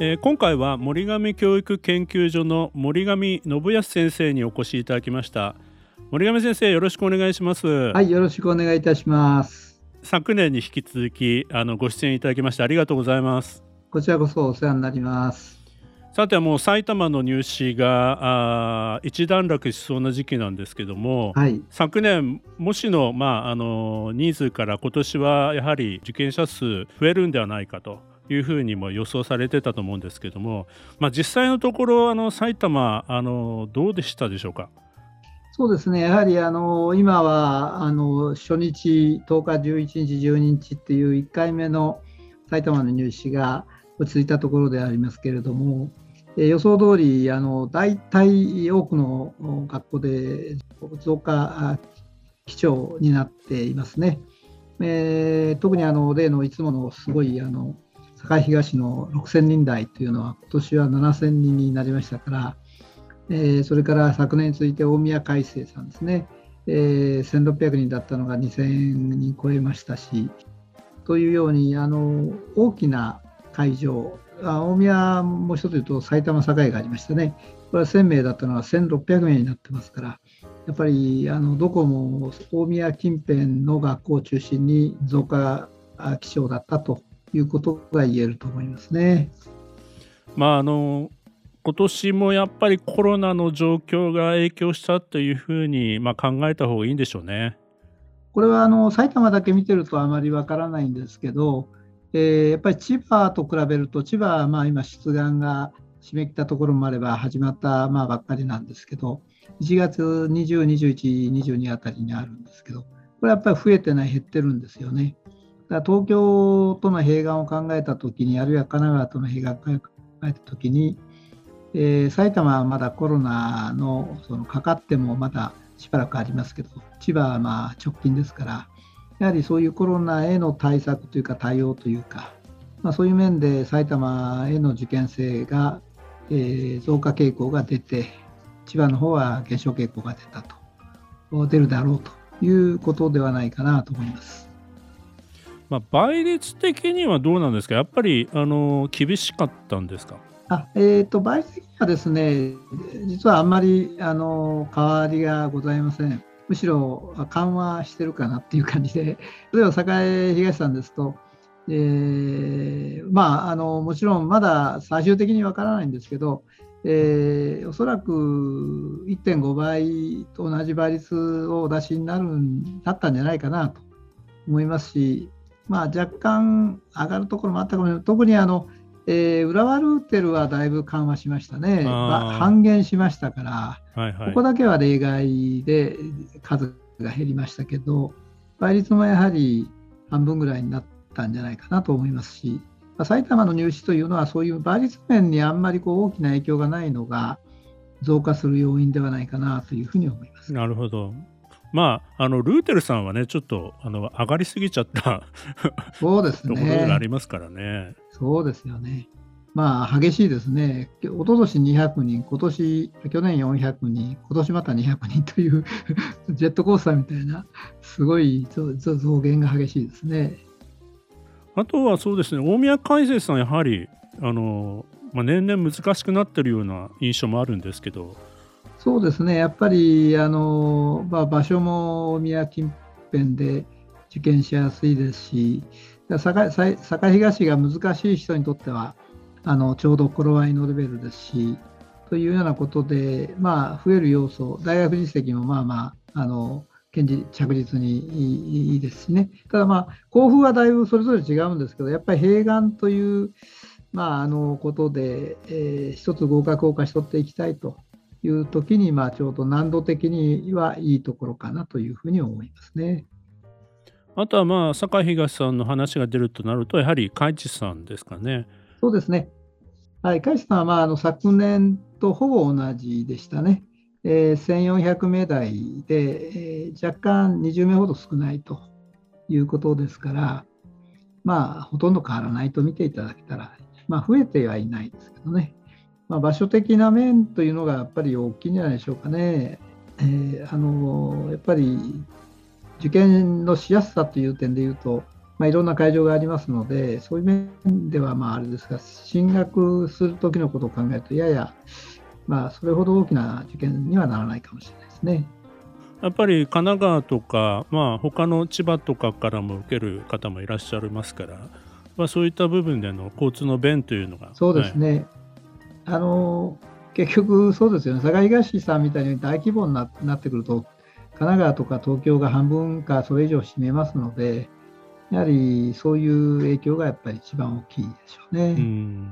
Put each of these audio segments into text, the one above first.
えー、今回は森上教育研究所の森上信康先生にお越しいただきました。森上先生よろしくお願いします。はいよろしくお願いいたします。昨年に引き続きあのご出演いただきましてありがとうございます。こちらこそお世話になります。さてもう埼玉の入試があ一段落しそうな時期なんですけども、はい、昨年模試の,、まあ、あの人数から今年はやはり受験者数増えるんではないかというふうにも予想されてたと思うんですけども、まあ、実際のところあの埼玉あのどうでしたでしょうか？そうですねやはりあの今はあの初日10日11日12日っていう1回目の埼玉の入試が落ち着いたところでありますけれども、え予想通りあの大体多くの学校で増加基調になっていますね。えー、特にあの例のいつものすごいあの堺東の6000人台というのは今年は7000人になりましたから、えー、それから昨年に続いて大宮海星さんですね、えー、1600人だったのが2000人超えましたしというようにあの大きな会場あ大宮もう一つ言うと埼玉栄がありましたね。これは1000名だったのが1600名になってますからやっぱりあのどこも大宮近辺の学校を中心に増加基調だったということが言えると思いますね。まああの今年もやっぱりコロナの状況が影響したというふうに、まあ、考えた方がいいんでしょうね。これはあの埼玉だけ見てるとあまりわからないんですけど、えー、やっぱり千葉と比べると、千葉はまあ今、出願が締め切ったところもあれば始まったまあばっかりなんですけど、1月20、21、22あたりにあるんですけど、これやっぱり増えてない、減ってるんですよね。だ東京との併願を考えたときに、あるいは神奈川との併願を考えたときに、えー、埼玉はまだコロナのそのかかってもまだしばらくありますけど、千葉はまあ直近ですから、やはりそういうコロナへの対策というか対応というか、まあ、そういう面で埼玉への受験生が、えー、増加傾向が出て、千葉の方は減少傾向が出たと、出るだろうということではないかなと思います。まあ、倍率的にはどうなんですか、やっぱりあの厳しかったんですか？あえーと、倍率的にはですね、実はあんまりあの変わりがございません。むしろ緩和してるかなっていう感じで、例えば栄東さんですと、えー、まああの、もちろんまだ最終的にわからないんですけど、えー、おそらく1.5倍と同じ倍率をお出しになるんだったんじゃないかなと思いますし、まあ、若干上がるところもあったかもしれない。特にあの、えー、浦和ルーテルはだいぶ緩和しましたね。半減しましたから、はいはい、ここだけは例外で数が減りましたけど、倍率もやはり半分ぐらいになったんじゃないかなと思いますし、まあ、埼玉の入試というのはそういう倍率面にあんまりこう大きな影響がないのが増加する要因ではないかなというふうに思います。なるほど。まあ、あのルーテルさんはね、ちょっとあの上がりすぎちゃったそうですねところがありますからね。そうですよね。まあ、激しいですね。一昨年200人、今年、去年400人、今年また200人という ジェットコースターみたいな、すごい増減が激しいですね。あとはそうですね、大宮海星さん、やはりあの、まあ、年々難しくなってるような印象もあるんですけど、そうですね、やっぱりあの、まあ、場所も大宮近辺で受験しやすいですし、堺東が難しい人にとっては、あのちょうど頃合いのレベルですし、というようなことで、まあ、増える要素、大学実績もまあまあ、あの堅持着実にいいですしね、ただまあ、交付はだいぶそれぞれ違うんですけど、やっぱり併願という、まあ、あのことで、えー、一つ合格を勝ち取っていきたいという時に、まあ、ちょうど難度的にはいいところかなというふうに思いますね。あとはまあ堺東さんの話が出るとなるとやはり海地さんですかね。そうですね。はい、海さんは、まあ、あの昨年とほぼ同じでしたね。えー、1400名台で、えー、若干20名ほど少ないということですから、まあ、ほとんど変わらないと見ていただけたら、まあ、増えてはいないですけどね。まあ、場所的な面というのがやっぱり大きいんじゃないでしょうかね。えー、あのやっぱり受験のしやすさという点でいうと、まあ、いろんな会場がありますので、そういう面ではまああれですが、進学するときのことを考えると、やや、まあ、それほど大きな受験にはならないかもしれないですね。やっぱり神奈川とか、まあ他の千葉とかからも受ける方もいらっしゃいますから、まあ、そういった部分での交通の便というのが。そうですね、あの結局、そうですよね、佐賀東さんみたいに大規模になってくると、神奈川とか東京が半分かそれ以上占めますので、やはりそういう影響がやっぱり一番大きいでしょうね。うん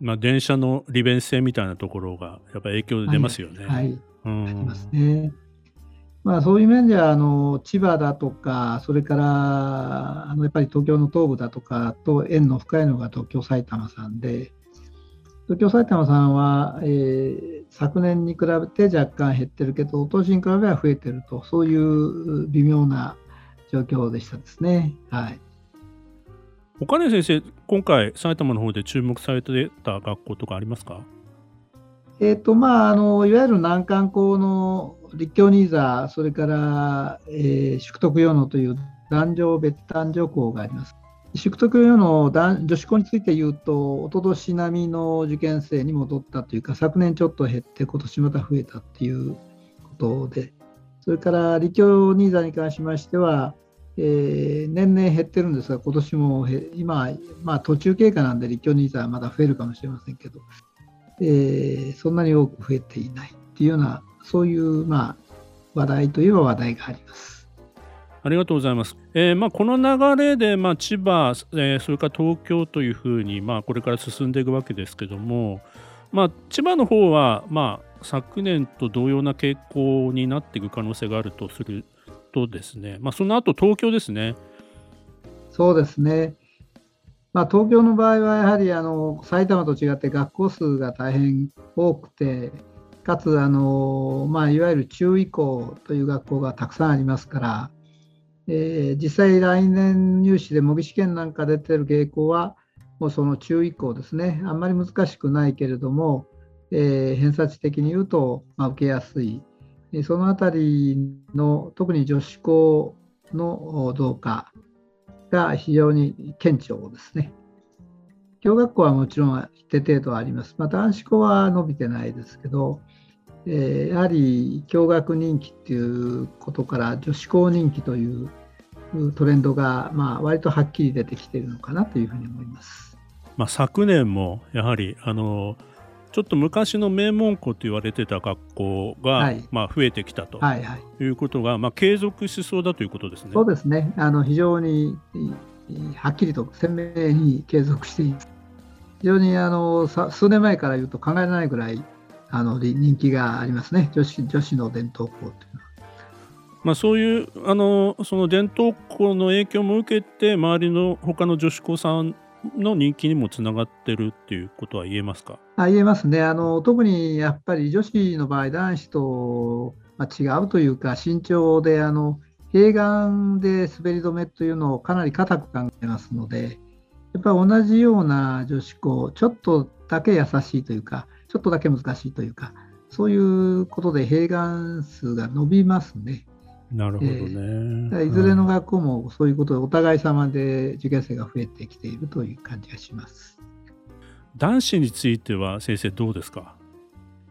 まあ、電車の利便性みたいなところがやっぱり影響出ますよね。はい、はい、うん、出ますね。まあ、そういう面ではあの千葉だとか、それからあのやっぱり東京の東部だとかと縁の深いのが東京、埼玉さんで、東京、埼玉さんは、えー、昨年に比べて若干減ってるけど、当時に比べは増えてると、そういう微妙な状況でしたですね。はい。岡根先生、今回、埼玉の方で注目されてた学校とかありますか？えーとまあ、あのいわゆる難関校の立教ニーザそれから、えー、淑徳用のという男女別男女校があります。淑徳用の女子校について言うと、おととし並みの受験生に戻ったというか、昨年ちょっと減って、今年また増えたっていうことで、それから立教ニーザーに関しましては、えー、年々減ってるんですが、今年も今、まあ、途中経過なんで立教ニーザーはまだ増えるかもしれませんけど、えー、そんなに多く増えていないっていうような、そういう、まあ、話題といえば話題があります。ありがとうございます。えーまあ、この流れで、まあ、千葉、えー、それから東京というふうに、まあ、これから進んでいくわけですけども、まあ、千葉の方は、まあ、昨年と同様な傾向になっていく可能性があるとするとですね、まあ、その後東京ですね。そうですね。まあ、東京の場合はやはりあの埼玉と違って学校数が大変多くて、かつあの、まあ、いわゆる中医校という学校がたくさんありますから、えー、実際来年入試で模擬試験なんか出てる傾向は、もうその中医校ですね、あんまり難しくないけれども、えー、偏差値的に言うと、まあ、受けやすい、そのあたりの特に女子校の増加が非常に顕著ですね。共学校はもちろん一定程度あります。また男子校は伸びてないですけど、えー、やはり共学人気っていうことから女子校人気というトレンドが、まあ、割とはっきり出てきているのかなというふうに思います。まあ、昨年もやはりあのちょっと昔の名門校と言われてた学校が、はい、まあ、増えてきたということが、はいはい、まあ、継続しそうだということですね。そうですねあの非常にはっきりと鮮明に継続しています。非常にあの数年前から言うと考えられないぐらいあの人気がありますね、女子女子の伝統校というのは。まあ、そういうあのその伝統校の影響も受けて周りの他の女子校さんの人気にもつながってるっていうことは言えますか？あ言えますねあの。特にやっぱり女子の場合、男子と、ま、違うというか、身長であの平眼で滑り止めというのをかなり硬く考えますので、やっぱり同じような女子校、ちょっとだけ優しいというか、ちょっとだけ難しいというか、そういうことで平眼数が伸びますね。なるほどね、えー、いずれの学校もそういうことでお互い様で受験生が増えてきているという感じがします。男子については先生どうですか？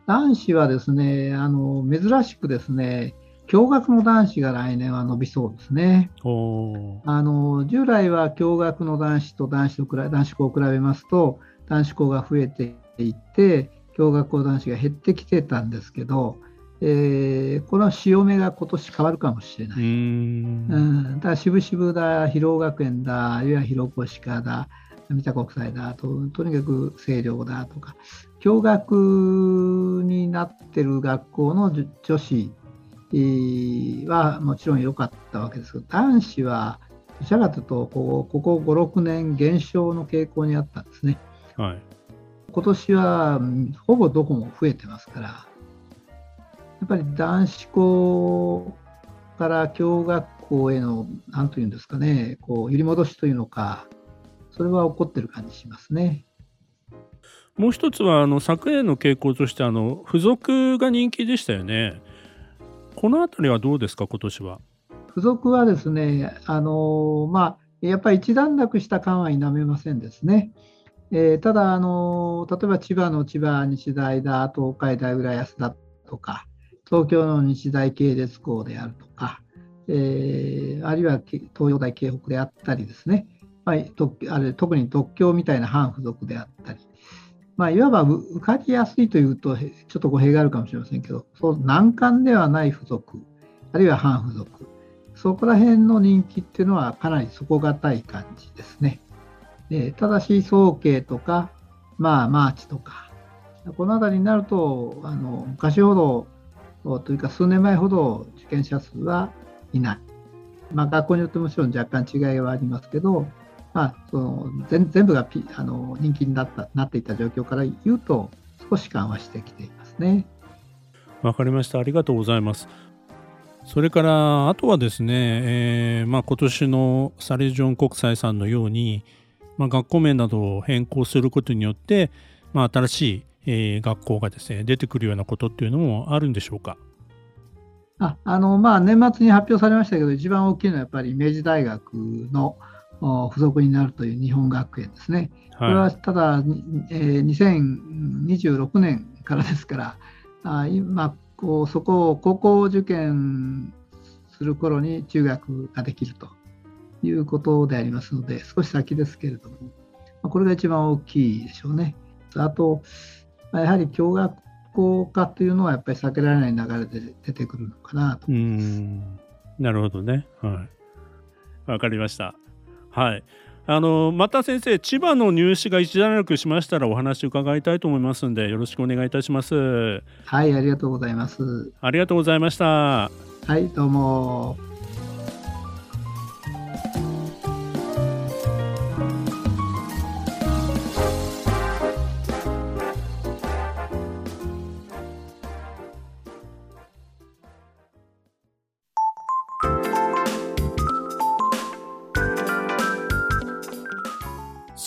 男子はですね、あの珍しくですね、共学の男子が来年は伸びそうですね。あの従来は共学の男子と男子と男子校を比べますと、男子校が増えていって、共学校男子が減ってきてたんですけど、えー、この潮目が今年変わるかもしれない。うんうんだから渋々だ、広尾学園だ、あるいは広小鹿だ、三田国際だと、とにかく清涼だとか、共学になってる学校の女子はもちろん良かったわけですけど、男子はどちらかというとここ、ここ5、6年減少の傾向にあったんですね。はい、今年はほぼどこも増えてますから、やっぱり男子校から共学校への、なんというんですかね、こう揺り戻しというのか、それは起こってる感じしますね。もう一つはあの昨年の傾向としてあの付属が人気でしたよね。この辺りはどうですか、今年は？付属はですね、あのまあ、やっぱり一段落した感は否めませんですね。えー、ただあの、例えば千葉の千葉日大だ、東海大浦安だとか、東京の日大系列校であるとか、えー、あるいは東洋大京北であったりですね、まあ、あれ特に特許みたいな反付属であったり、まあ、いわば受かりやすいというと、ちょっと語弊があるかもしれませんけど、そう難関ではない付属、あるいは反付属、そこら辺の人気っていうのはかなり底堅い感じですね。でただし、早慶とか、まあ、マーチとか、この辺りになると、あの昔ほど、というか数年前ほど受験者数はいない。まあ、学校によってもちろん若干違いはありますけど、まあ、その全全部がピあの人気になったなっていた状況から言うと、少し緩和してきていますね。わかりました。ありがとうございます。それからあとはですね、えーまあ、今年のサレジョン国際さんのように、まあ、学校名などを変更することによって、まあ、新しい、えー、学校がですね出てくるようなことっていうのもあるんでしょうか？ああのまあ、年末に発表されましたけど、一番大きいのはやっぱり明治大学の付属になるという日本学園ですね。これはただ、えー、2026年からですから、あ今こうそこを高校受験する頃に中学ができるということでありますので、少し先ですけれども、これが一番大きいでしょうね。あと、やはり共学校化というのはやっぱり避けられない流れで出てくるのかなと思います。なるほどね。はい。わかりました。はい。あのまた先生、千葉の入試が一段落しましたらお話伺いたいと思いますので、よろしくお願いいたします。はい、ありがとうございます。ありがとうございました。はい、どうも。